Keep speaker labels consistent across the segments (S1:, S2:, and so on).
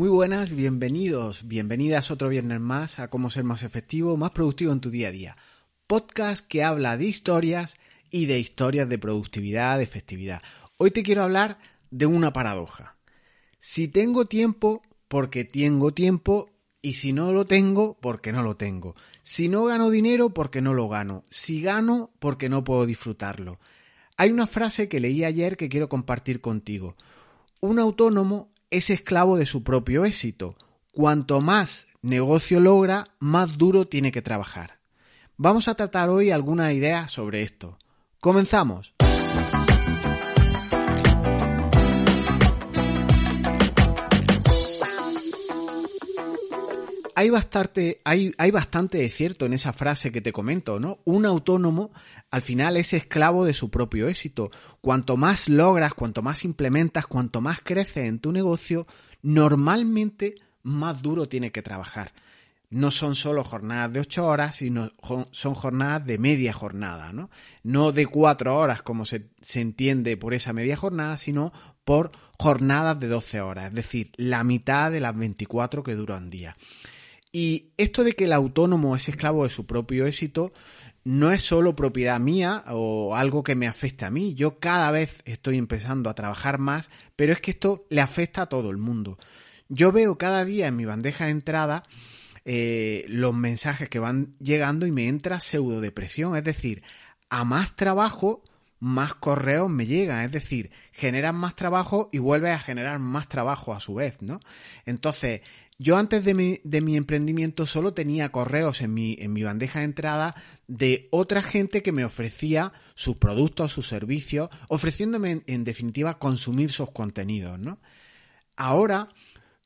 S1: Muy buenas, bienvenidos, bienvenidas otro viernes más a cómo ser más efectivo, más productivo en tu día a día. Podcast que habla de historias y de historias de productividad, de efectividad. Hoy te quiero hablar de una paradoja. Si tengo tiempo, porque tengo tiempo, y si no lo tengo, porque no lo tengo. Si no gano dinero, porque no lo gano. Si gano, porque no puedo disfrutarlo. Hay una frase que leí ayer que quiero compartir contigo. Un autónomo es esclavo de su propio éxito. Cuanto más negocio logra, más duro tiene que trabajar. Vamos a tratar hoy algunas ideas sobre esto. Comenzamos. Hay bastante, de cierto en esa frase que te comento, ¿no? Un autónomo al final es esclavo de su propio éxito. Cuanto más logras, cuanto más implementas, cuanto más creces en tu negocio, normalmente más duro tiene que trabajar. No son solo jornadas de ocho horas, sino son jornadas de media jornada, ¿no? No de cuatro horas como se, se entiende por esa media jornada, sino por jornadas de 12 horas, es decir, la mitad de las 24 que duran día. Y esto de que el autónomo es esclavo de su propio éxito no es solo propiedad mía o algo que me afecta a mí. Yo cada vez estoy empezando a trabajar más, pero es que esto le afecta a todo el mundo. Yo veo cada día en mi bandeja de entrada eh, los mensajes que van llegando y me entra pseudo depresión. Es decir, a más trabajo, más correos me llegan. Es decir, generan más trabajo y vuelves a generar más trabajo a su vez, ¿no? Entonces, yo antes de mi, emprendimiento solo tenía correos en mi, en mi bandeja de entrada de otra gente que me ofrecía sus productos, sus servicios, ofreciéndome en, definitiva consumir sus contenidos, ¿no? Ahora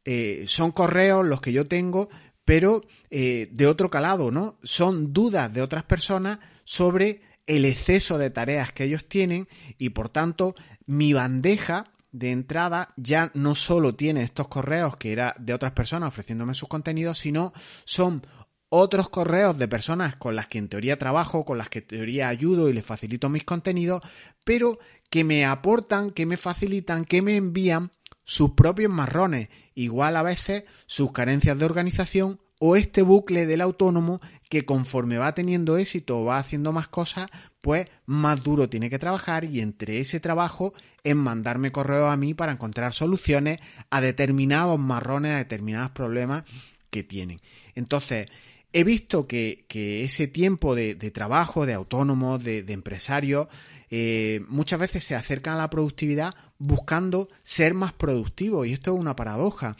S1: eh, son correos los que yo tengo, pero eh, de otro calado, ¿no? Son dudas de otras personas sobre el exceso de tareas que ellos tienen y por tanto mi bandeja de entrada ya no solo tiene estos correos que era de otras personas ofreciéndome sus contenidos, sino son otros correos de personas con las que en teoría trabajo, con las que en teoría ayudo y les facilito mis contenidos, pero que me aportan, que me facilitan, que me envían sus propios marrones, igual a veces sus carencias de organización o este bucle del autónomo que conforme va teniendo éxito va haciendo más cosas, pues más duro tiene que trabajar y entre ese trabajo en mandarme correo a mí para encontrar soluciones a determinados marrones, a determinados problemas que tienen. Entonces, he visto que, ese tiempo de, trabajo, de autónomo, de, de empresario, eh, muchas veces se acercan a la productividad buscando ser más productivo y esto es una paradoja.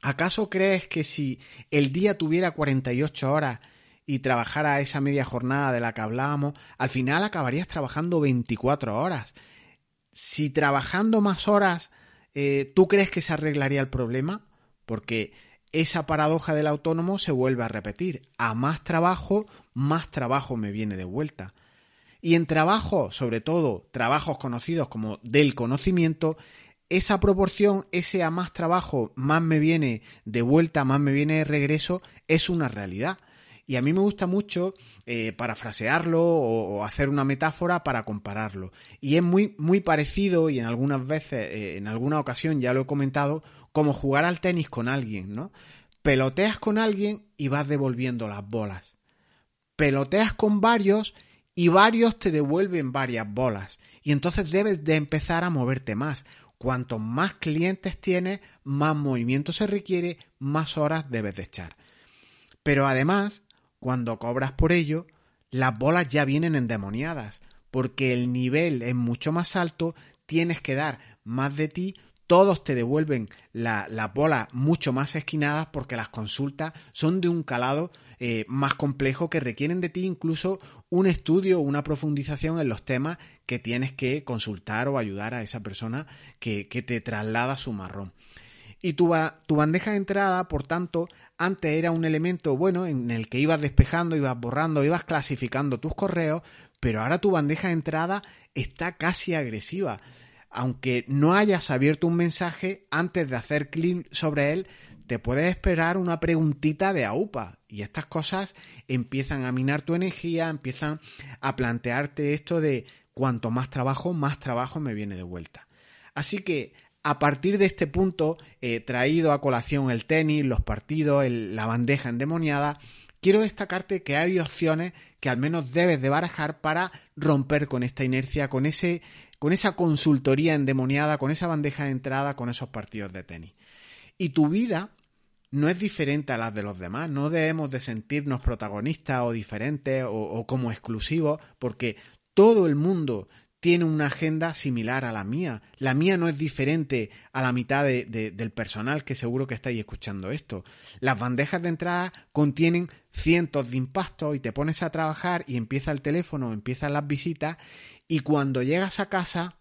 S1: ¿Acaso crees que si el día tuviera 48 horas y trabajara esa media jornada de la que hablábamos, al final acabarías trabajando 24 horas. Si trabajando más horas, eh, ¿tú crees que se arreglaría el problema? Porque esa paradoja del autónomo se vuelve a repetir. A más trabajo, más trabajo me viene de vuelta. Y en trabajo, sobre todo trabajos conocidos como del conocimiento, esa proporción, ese a más trabajo, más me viene de vuelta, más me viene de regreso, es una realidad. Y a mí me gusta mucho eh, parafrasearlo o, hacer una metáfora para compararlo. Y es muy, muy parecido, y en algunas veces, eh, en alguna ocasión ya lo he comentado, como jugar al tenis con alguien, ¿no? Peloteas con alguien y vas devolviendo las bolas. Peloteas con varios y varios te devuelven varias bolas. Y entonces debes de empezar a moverte más. Cuanto más clientes tienes, más movimiento se requiere, más horas debes de echar. Pero además, cuando cobras por ello, las bolas ya vienen endemoniadas, porque el nivel es mucho más alto, tienes que dar más de ti, todos te devuelven las bolas mucho más esquinadas porque las consultas son de un calado eh, más complejo que requieren de ti incluso un estudio, una profundización en los temas que tienes que consultar o ayudar a esa persona que, que te traslada su marrón. Y tu, tu bandeja de entrada, por tanto, antes era un elemento bueno en el que ibas despejando, ibas borrando, ibas clasificando tus correos, pero ahora tu bandeja de entrada está casi agresiva. Aunque no hayas abierto un mensaje, antes de hacer clic sobre él, te puedes esperar una preguntita de AUPA. Y estas cosas empiezan a minar tu energía, empiezan a plantearte esto de cuanto más trabajo, más trabajo me viene de vuelta. Así que a partir de este punto, eh, traído a colación el tenis, los partidos, la bandeja endemoniada, quiero destacarte que hay opciones que al menos debes de barajar para romper con esta inercia, con ese, con esa consultoría endemoniada, con esa bandeja de entrada, con esos partidos de tenis. Y tu vida no es diferente a las de los demás, no debemos de sentirnos protagonistas o diferentes o como exclusivos, porque todo el mundo tiene una agenda similar a la mía. La mía no es diferente a la mitad del personal que seguro que estáis escuchando esto. Las bandejas de entrada contienen cientos de impactos y te pones a trabajar y empieza el teléfono, empiezan las visitas y cuando llegas a casa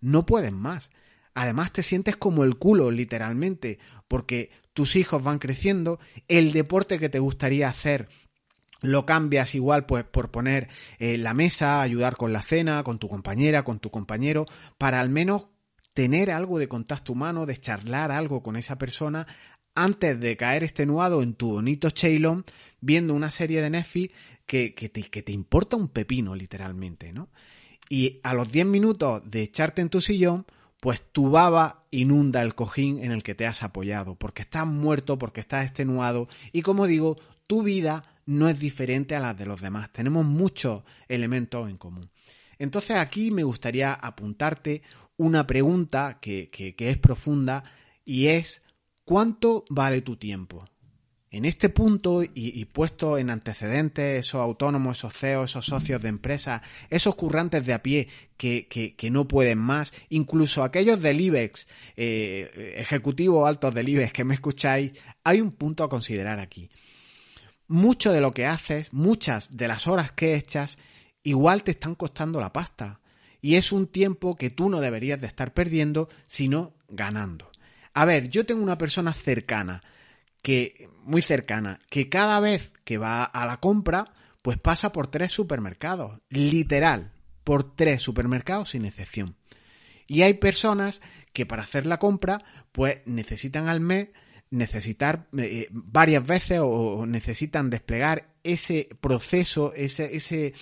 S1: no puedes más. Además te sientes como el culo, literalmente, porque tus hijos van creciendo, el deporte que te gustaría hacer lo cambias igual pues por poner eh, la mesa, ayudar con la cena, con tu compañera, con tu compañero, para al menos tener algo de contacto humano, de charlar algo con esa persona antes de caer extenuado en tu bonito Cheilon viendo una serie de Netflix que, que, te, que te importa un pepino literalmente, ¿no? Y a los 10 minutos de echarte en tu sillón, pues tu baba inunda el cojín en el que te has apoyado, porque estás muerto, porque estás extenuado y como digo, tu vida no es diferente a las de los demás. Tenemos muchos elementos en común. Entonces aquí me gustaría apuntarte una pregunta que, es profunda y es ¿cuánto vale tu tiempo? En este punto, y, puesto en antecedentes, esos autónomos, esos CEOs, esos socios de empresas, esos currantes de a pie que, no pueden más, incluso aquellos del IBEX, eh, ejecutivos altos del IBEX que me escucháis, hay un punto a considerar aquí mucho de lo que haces, muchas de las horas que echas, igual te están costando la pasta. Y es un tiempo que tú no deberías de estar perdiendo, sino ganando. A ver, yo tengo una persona cercana, que, muy cercana, que cada vez que va a la compra, pues pasa por tres supermercados. Literal, por tres supermercados sin excepción. Y hay personas que para hacer la compra, pues necesitan al mes necesitar eh, varias veces o, necesitan desplegar ese proceso, ese, ese,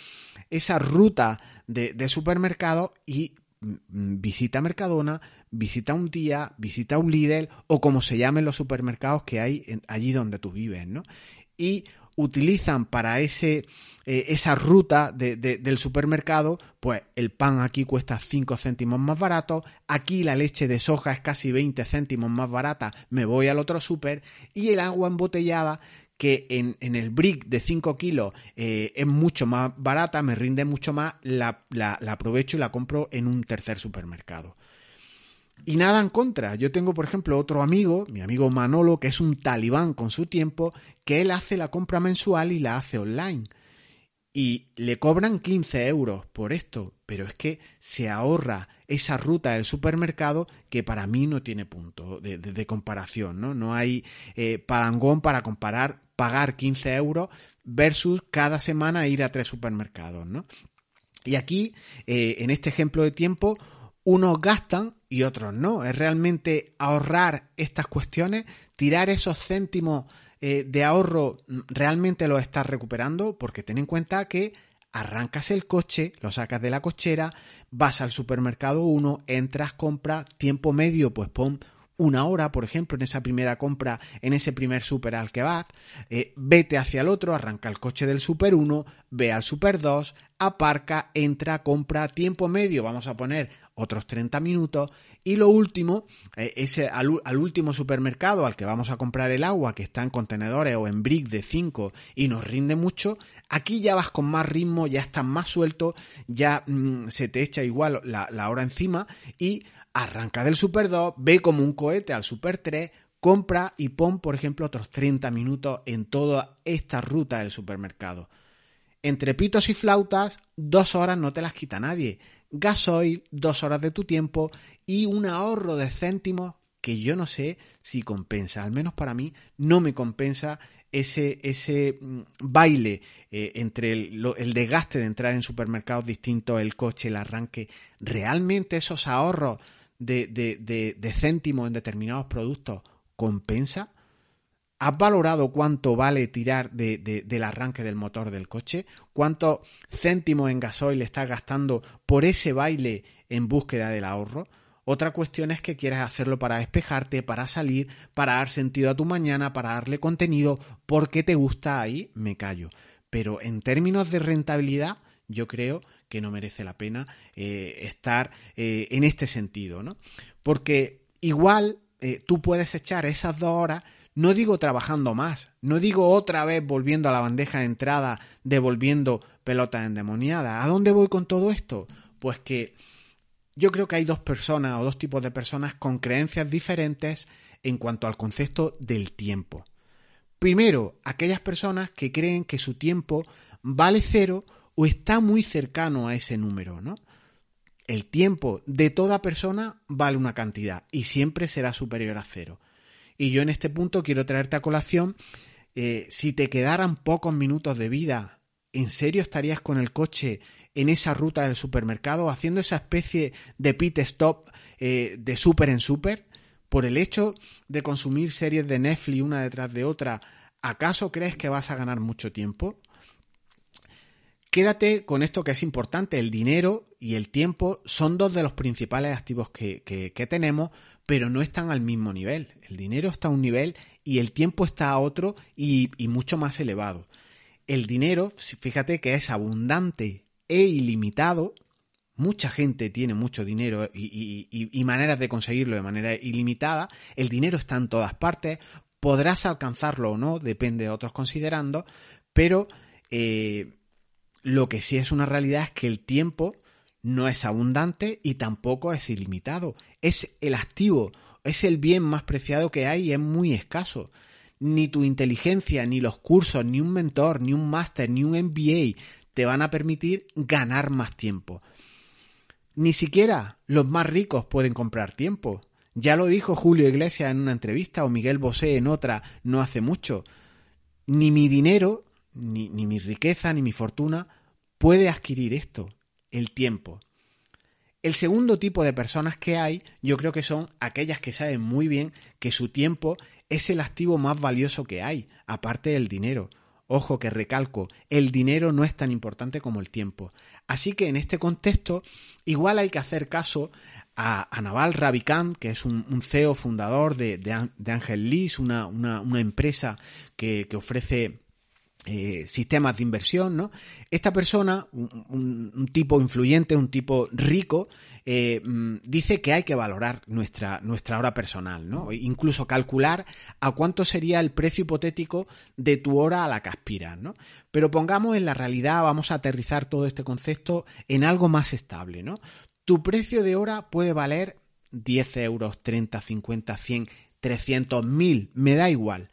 S1: esa ruta de, de supermercado y mm, visita Mercadona, visita un día, visita un líder o como se llamen los supermercados que hay allí donde tú vives, ¿no? Y utilizan para ese, eh, esa ruta del supermercado, pues el pan aquí cuesta 5 céntimos más barato, aquí la leche de soja es casi 20 céntimos más barata, me voy al otro super, y el agua embotellada que en, el brick de 5 kilos eh, es mucho más barata, me rinde mucho más, la, la aprovecho y la compro en un tercer supermercado. Y nada en contra. Yo tengo, por ejemplo, otro amigo, mi amigo Manolo, que es un talibán con su tiempo, que él hace la compra mensual y la hace online. Y le cobran 15 euros por esto, pero es que se ahorra esa ruta del supermercado que para mí no tiene punto de, comparación, ¿no? No hay eh, palangón para comparar pagar 15 euros versus cada semana ir a tres supermercados, ¿no? Y aquí, eh, en este ejemplo de tiempo, unos gastan y otros no. Es realmente ahorrar estas cuestiones, tirar esos céntimos eh, de ahorro, mm, realmente los estás recuperando porque ten en cuenta que arrancas el coche, lo sacas de la cochera, vas al supermercado 1, entras, compras, tiempo medio, pues pon una hora, por ejemplo, en esa primera compra, en ese primer super al que vas, eh, vete hacia el otro, arranca el coche del super 1, ve al super 2, aparca, entra, compra, tiempo medio, vamos a poner otros 30 minutos. Y lo último, eh, ese, al, último supermercado al que vamos a comprar el agua, que está en contenedores o en brick de 5 y nos rinde mucho, aquí ya vas con más ritmo, ya estás más suelto, ya mm, se te echa igual la, la hora encima y arranca del Super 2, ve como un cohete al Super 3, compra y pon, por ejemplo, otros 30 minutos en toda esta ruta del supermercado. Entre pitos y flautas, dos horas no te las quita nadie gasoil, dos horas de tu tiempo y un ahorro de céntimos que yo no sé si compensa, al menos para mí no me compensa ese, ese mm, baile eh, entre el, desgaste de entrar en supermercados distintos, el coche, el arranque, realmente esos ahorros de, de, de céntimos en determinados productos compensa? ¿Has valorado cuánto vale tirar de, del arranque del motor del coche? ¿Cuántos céntimos en gasoil estás gastando por ese baile en búsqueda del ahorro? Otra cuestión es que quieres hacerlo para despejarte, para salir, para dar sentido a tu mañana, para darle contenido, porque te gusta ahí, me callo. Pero en términos de rentabilidad, yo creo que no merece la pena eh, estar eh, en este sentido, ¿no? Porque igual eh, tú puedes echar esas dos horas, no digo trabajando más, no digo otra vez volviendo a la bandeja de entrada, devolviendo pelotas endemoniadas. ¿A dónde voy con todo esto? Pues que yo creo que hay dos personas o dos tipos de personas con creencias diferentes en cuanto al concepto del tiempo. Primero, aquellas personas que creen que su tiempo vale cero o está muy cercano a ese número, ¿no? El tiempo de toda persona vale una cantidad y siempre será superior a cero. Y yo en este punto quiero traerte a colación, eh, si te quedaran pocos minutos de vida, ¿en serio estarías con el coche en esa ruta del supermercado haciendo esa especie de pit stop eh, de super en super? Por el hecho de consumir series de Netflix una detrás de otra, ¿acaso crees que vas a ganar mucho tiempo? Quédate con esto que es importante, el dinero y el tiempo son dos de los principales activos que, tenemos, pero no están al mismo nivel. El dinero está a un nivel y el tiempo está a otro y, mucho más elevado. El dinero, fíjate que es abundante e ilimitado, mucha gente tiene mucho dinero y, maneras de conseguirlo de manera ilimitada. El dinero está en todas partes. Podrás alcanzarlo o no, depende de otros considerando, pero eh, lo que sí es una realidad es que el tiempo no es abundante y tampoco es ilimitado. Es el activo, es el bien más preciado que hay y es muy escaso. Ni tu inteligencia, ni los cursos, ni un mentor, ni un máster, ni un MBA te van a permitir ganar más tiempo. Ni siquiera los más ricos pueden comprar tiempo. Ya lo dijo Julio Iglesias en una entrevista o Miguel Bosé en otra no hace mucho. Ni mi dinero ni, mi riqueza, ni mi fortuna puede adquirir esto, el tiempo. El segundo tipo de personas que hay, yo creo que son aquellas que saben muy bien que su tiempo es el activo más valioso que hay, aparte del dinero. Ojo que recalco, el dinero no es tan importante como el tiempo. Así que en este contexto, igual hay que hacer caso a, Naval Ravikant, que es un, CEO fundador de, de, Angel Lease, una, una, empresa que, que ofrece eh, sistemas de inversión, ¿no? Esta persona, un, tipo influyente, un tipo rico, eh, mm, dice que hay que valorar nuestra, nuestra hora personal, ¿no? Incluso calcular a cuánto sería el precio hipotético de tu hora a la que aspiras, ¿no? Pero pongamos en la realidad, vamos a aterrizar todo este concepto en algo más estable, ¿no? Tu precio de hora puede valer 10 euros, 30, 50, 100, 300, 1000, me da igual.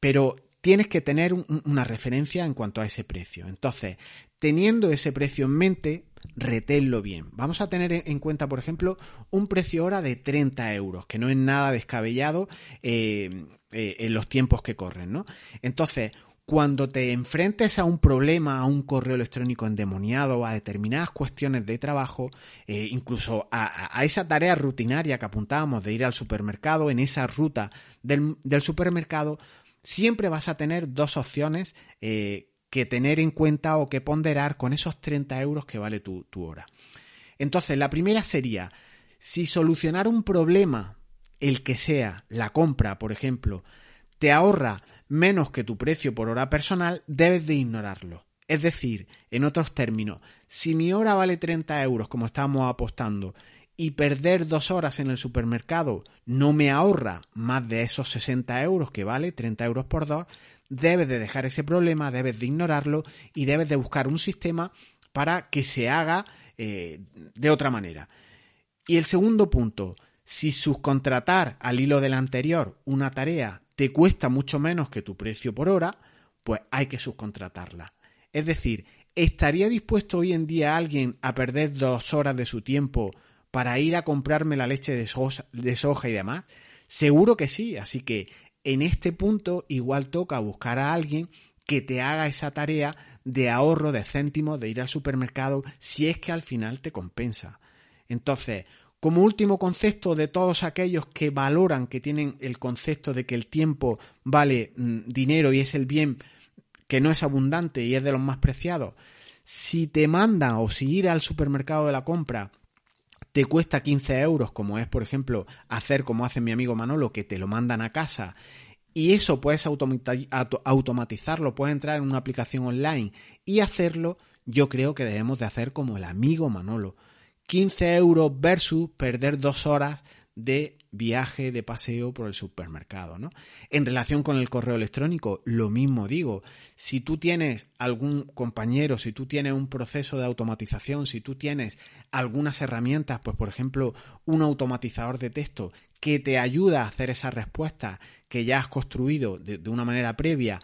S1: Pero tienes que tener una referencia en cuanto a ese precio. Entonces, teniendo ese precio en mente, reténlo bien. Vamos a tener en cuenta, por ejemplo, un precio hora de 30 euros, que no es nada descabellado eh, eh, en los tiempos que corren, ¿no? Entonces, cuando te enfrentes a un problema, a un correo electrónico endemoniado, a determinadas cuestiones de trabajo, eh, incluso a, esa tarea rutinaria que apuntábamos de ir al supermercado, en esa ruta del, del supermercado, siempre vas a tener dos opciones eh, que tener en cuenta o que ponderar con esos 30 euros que vale tu, tu hora. Entonces, la primera sería, si solucionar un problema, el que sea, la compra, por ejemplo, te ahorra menos que tu precio por hora personal, debes de ignorarlo. Es decir, en otros términos, si mi hora vale 30 euros, como estamos apostando, y perder dos horas en el supermercado no me ahorra más de esos 60 euros que vale 30 euros por dos, debes de dejar ese problema, debes de ignorarlo y debes de buscar un sistema para que se haga eh, de otra manera. Y el segundo punto, si subcontratar al hilo del anterior una tarea te cuesta mucho menos que tu precio por hora, pues hay que subcontratarla. Es decir, ¿estaría dispuesto hoy en día alguien a perder dos horas de su tiempo para ir a comprarme la leche de soja, y demás? Seguro que sí, así que en este punto igual toca buscar a alguien que te haga esa tarea de ahorro de céntimos de ir al supermercado si es que al final te compensa. Entonces, como último concepto de todos aquellos que valoran, que tienen el concepto de que el tiempo vale mm, dinero y es el bien que no es abundante y es de los más preciados, si te manda o si ir al supermercado de la compra te cuesta 15 euros, como es, por ejemplo, hacer como hace mi amigo Manolo, que te lo mandan a casa, y eso puedes automatizarlo, puedes entrar en una aplicación online y hacerlo, yo creo que debemos de hacer como el amigo Manolo. 15 euros versus perder dos horas de viaje, de paseo por el supermercado, ¿no? En relación con el correo electrónico, lo mismo digo. Si tú tienes algún compañero, si tú tienes un proceso de automatización, si tú tienes algunas herramientas, pues por ejemplo, un automatizador de texto que te ayuda a hacer esa respuesta que ya has construido de, de una manera previa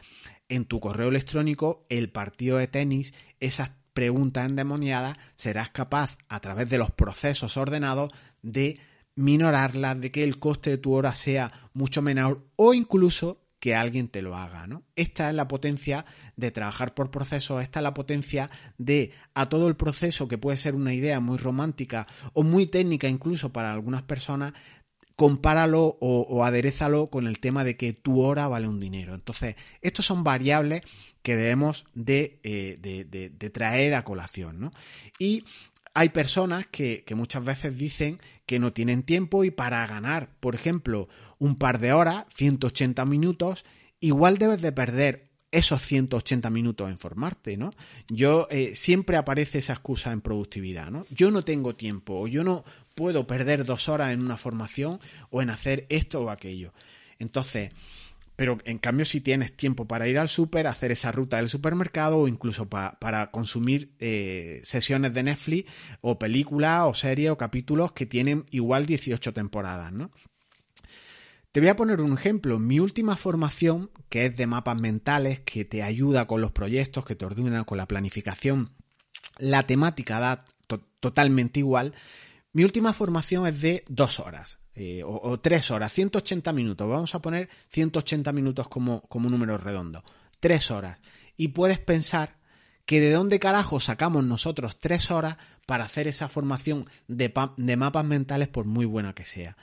S1: en tu correo electrónico, el partido de tenis, esas preguntas endemoniadas, serás capaz a través de los procesos ordenados de minorarla, de que el coste de tu hora sea mucho menor o incluso que alguien te lo haga, ¿no? Esta es la potencia de trabajar por procesos, esta es la potencia de a todo el proceso que puede ser una idea muy romántica o muy técnica incluso para algunas personas, compáralo o, o aderezalo con el tema de que tu hora vale un dinero. Entonces, estos son variables que debemos de, eh, de, de traer a colación, ¿no? Y hay personas que, muchas veces dicen que no tienen tiempo y para ganar, por ejemplo, un par de horas, 180 minutos, igual debes de perder esos 180 minutos en formarte, ¿no? Yo eh, siempre aparece esa excusa en productividad, ¿no? Yo no tengo tiempo o yo no puedo perder dos horas en una formación o en hacer esto o aquello. Entonces, pero en cambio si tienes tiempo para ir al súper, hacer esa ruta del supermercado o incluso para consumir eh, sesiones de Netflix o películas o series o capítulos que tienen igual 18 temporadas, ¿no? Te voy a poner un ejemplo. Mi última formación, que es de mapas mentales, que te ayuda con los proyectos, que te ordena con la planificación, la temática da totalmente igual. Mi última formación es de dos horas. Eh, o, tres horas, 180 minutos, vamos a poner 180 minutos como, como número redondo, tres horas. Y puedes pensar que de dónde carajo sacamos nosotros tres horas para hacer esa formación de, de mapas mentales por muy buena que sea.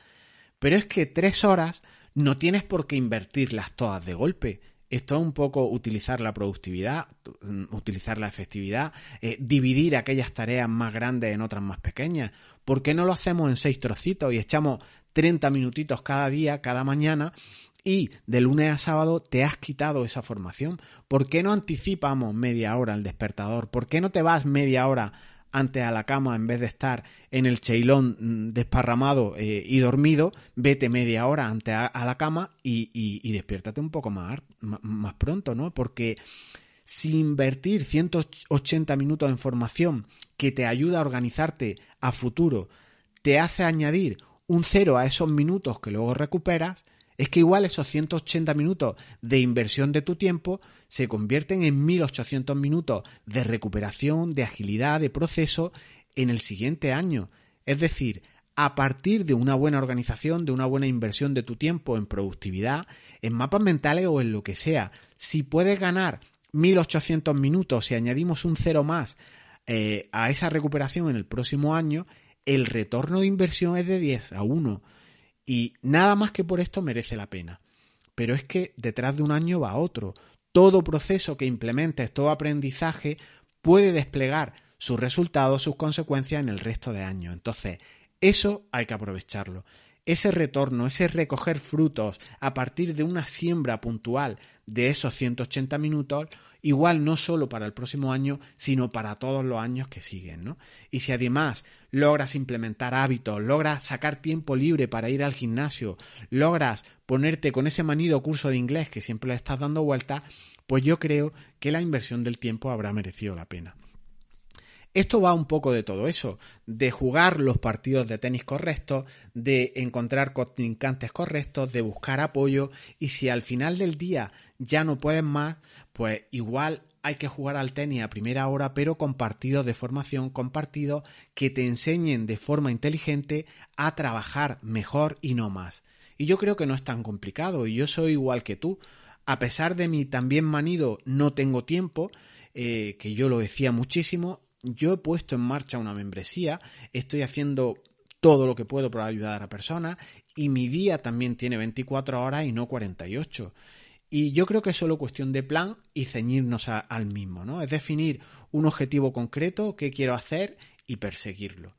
S1: Pero es que tres horas no tienes por qué invertirlas todas de golpe. Esto es un poco utilizar la productividad, utilizar la efectividad, eh, dividir aquellas tareas más grandes en otras más pequeñas. ¿Por qué no lo hacemos en seis trocitos y echamos 30 minutitos cada día, cada mañana, y de lunes a sábado te has quitado esa formación. ¿Por qué no anticipamos media hora el despertador? ¿Por qué no te vas media hora antes a la cama en vez de estar en el cheilón mm, desparramado eh, y dormido? Vete media hora antes a, la cama y, despiértate un poco más, más pronto, ¿no? Porque si invertir 180 minutos en formación que te ayuda a organizarte a futuro te hace añadir un cero a esos minutos que luego recuperas, es que igual esos 180 minutos de inversión de tu tiempo se convierten en 1800 minutos de recuperación, de agilidad, de proceso en el siguiente año. Es decir, a partir de una buena organización, de una buena inversión de tu tiempo en productividad, en mapas mentales o en lo que sea, si puedes ganar 1800 minutos y añadimos un cero más eh, a esa recuperación en el próximo año, el retorno de inversión es de 10 a 1 y nada más que por esto merece la pena. Pero es que detrás de un año va otro. Todo proceso que implementes, todo aprendizaje puede desplegar sus resultados, sus consecuencias en el resto de años. Entonces, eso hay que aprovecharlo. Ese retorno, ese recoger frutos a partir de una siembra puntual de esos 180 minutos, igual no solo para el próximo año, sino para todos los años que siguen, ¿no? Y si además logras implementar hábitos, logras sacar tiempo libre para ir al gimnasio, logras ponerte con ese manido curso de inglés que siempre le estás dando vuelta, pues yo creo que la inversión del tiempo habrá merecido la pena. Esto va un poco de todo eso, de jugar los partidos de tenis correctos, de encontrar contrincantes correctos, de buscar apoyo y si al final del día ya no puedes más, pues igual hay que jugar al tenis a primera hora, pero con partidos de formación, con partidos que te enseñen de forma inteligente a trabajar mejor y no más. Y yo creo que no es tan complicado y yo soy igual que tú. A pesar de mi también manido no tengo tiempo, eh, que yo lo decía muchísimo, yo he puesto en marcha una membresía, estoy haciendo todo lo que puedo para ayudar a personas y mi día también tiene 24 horas y no 48. Y yo creo que es solo cuestión de plan y ceñirnos al mismo, ¿no? Es definir un objetivo concreto, qué quiero hacer y perseguirlo.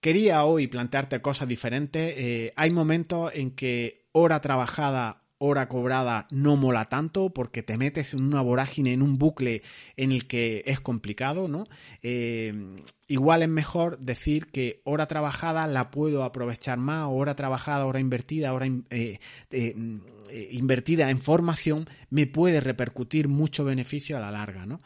S1: quería hoy plantearte cosas diferentes. Eh, hay momentos en que hora trabajada hora cobrada no mola tanto porque te metes en una vorágine, en un bucle en el que es complicado, ¿no? Eh, igual es mejor decir que hora trabajada la puedo aprovechar más, hora trabajada, hora invertida, hora eh, eh, invertida en formación me puede repercutir mucho beneficio a la larga, ¿no?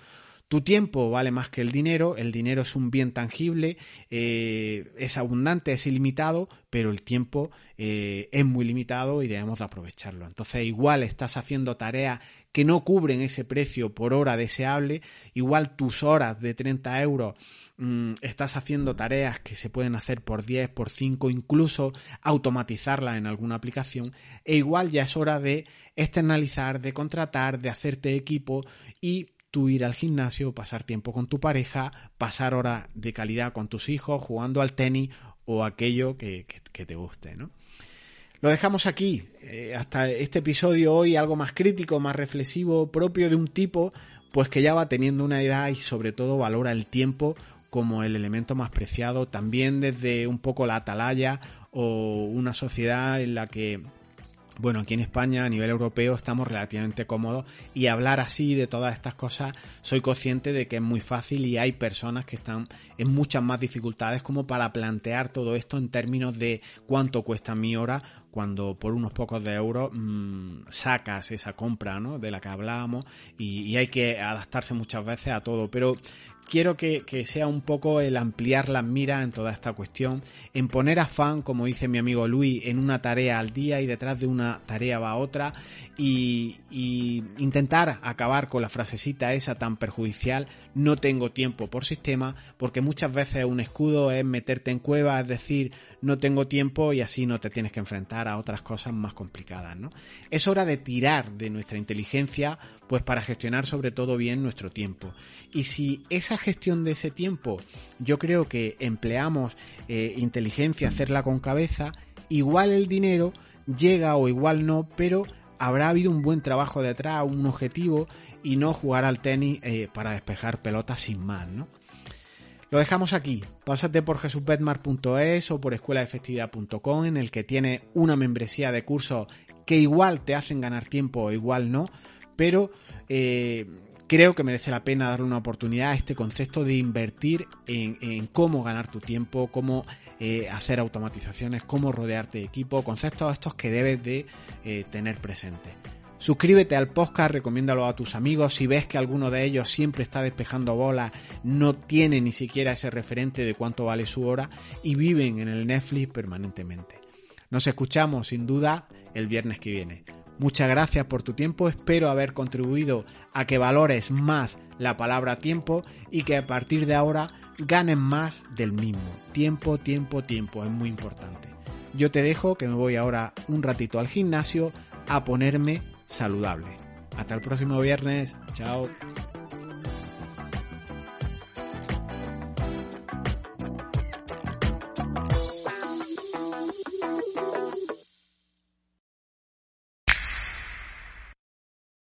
S1: Tu tiempo vale más que el dinero, el dinero es un bien tangible, eh, es abundante, es ilimitado, pero el tiempo eh, es muy limitado y debemos de aprovecharlo. Entonces igual estás haciendo tareas que no cubren ese precio por hora deseable, igual tus horas de 30 euros mm, estás haciendo tareas que se pueden hacer por 10, por 5, incluso automatizarlas en alguna aplicación, e igual ya es hora de externalizar, de contratar, de hacerte equipo y tú ir al gimnasio, pasar tiempo con tu pareja, pasar horas de calidad con tus hijos, jugando al tenis o aquello que, te guste, ¿no? Lo dejamos aquí. Eh, hasta este episodio hoy algo más crítico, más reflexivo, propio de un tipo, pues que ya va teniendo una edad y sobre todo valora el tiempo como el elemento más preciado, también desde un poco la atalaya o una sociedad en la que bueno, aquí en España a nivel europeo estamos relativamente cómodos y hablar así de todas estas cosas soy consciente de que es muy fácil y hay personas que están en muchas más dificultades como para plantear todo esto en términos de cuánto cuesta mi hora cuando por unos pocos de euros mmm, sacas esa compra ¿no? de la que hablábamos y hay que adaptarse muchas veces a todo. Pero quiero que, sea un poco el ampliar las miras en toda esta cuestión, en poner afán, como dice mi amigo Luis, en una tarea al día y detrás de una tarea va otra y, intentar acabar con la frasecita esa tan perjudicial, no tengo tiempo por sistema, porque muchas veces un escudo es meterte en cueva, es decir, no tengo tiempo y así no te tienes que enfrentar a otras cosas más complicadas, ¿no? Es hora de tirar de nuestra inteligencia pues para gestionar sobre todo bien nuestro tiempo. Y si esa gestión de ese tiempo yo creo que empleamos eh, inteligencia, hacerla con cabeza, igual el dinero llega o igual no, pero habrá habido un buen trabajo detrás, un objetivo y no jugar al tenis eh, para despejar pelotas sin más, ¿no? Lo dejamos aquí. Pásate por jesusbetmar.es o por escuelaefectividad.com en el que tiene una membresía de cursos que igual te hacen ganar tiempo o igual no, pero eh, creo que merece la pena darle una oportunidad a este concepto de invertir en, cómo ganar tu tiempo, cómo eh, hacer automatizaciones, cómo rodearte de equipo, conceptos estos que debes de tener presentes. Suscríbete al podcast, recomiéndalo a tus amigos. Si ves que alguno de ellos siempre está despejando bolas, no tiene ni siquiera ese referente de cuánto vale su hora y viven en el Netflix permanentemente. Nos escuchamos sin duda el viernes que viene. Muchas gracias por tu tiempo, espero haber contribuido a que valores más la palabra tiempo y que a partir de ahora ganes más del mismo. Tiempo, tiempo, tiempo, es muy importante. Yo te dejo que me voy ahora un ratito al gimnasio a ponerme saludable. Hasta el próximo viernes. Chao.